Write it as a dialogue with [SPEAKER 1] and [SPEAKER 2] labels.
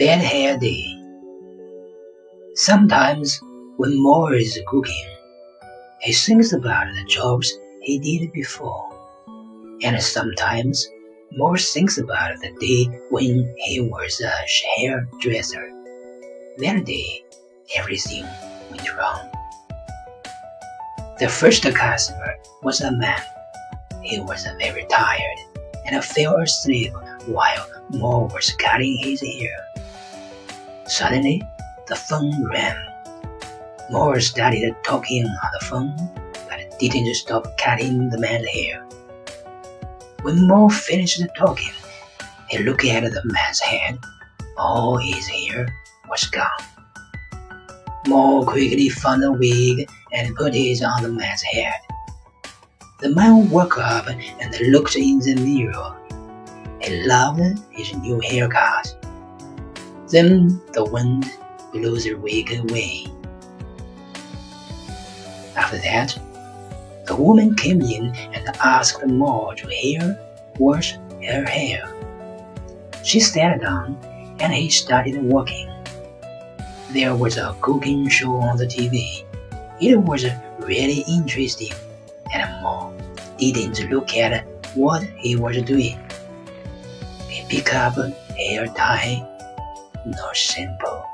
[SPEAKER 1] Bad Hair Day. Sometimes when Moore is cooking, he thinks about the jobs he did before, and sometimes Moore thinks about the day when he was a hairdresser. That day, everything went wrong. The first customer was a man. He was very tired and fell asleep while Moore was cutting his hair. Suddenly, the phone rang. Moore started talking on the phone, but didn't stop cutting the man's hair. When Moore finished talking, he looked at the man's head. All his hair was gone. Moore quickly found a wig and put it on the man's head. The man woke up and looked in the mirror. He loved his new haircut. Then the wind blew the wig away. After that, the woman came in and asked Moore to hair wash her hair. She sat down and he started working. There was a cooking show on the TV. It was really interesting, and Moore didn't look at what he was doing. He picked up hair tie, nor simple.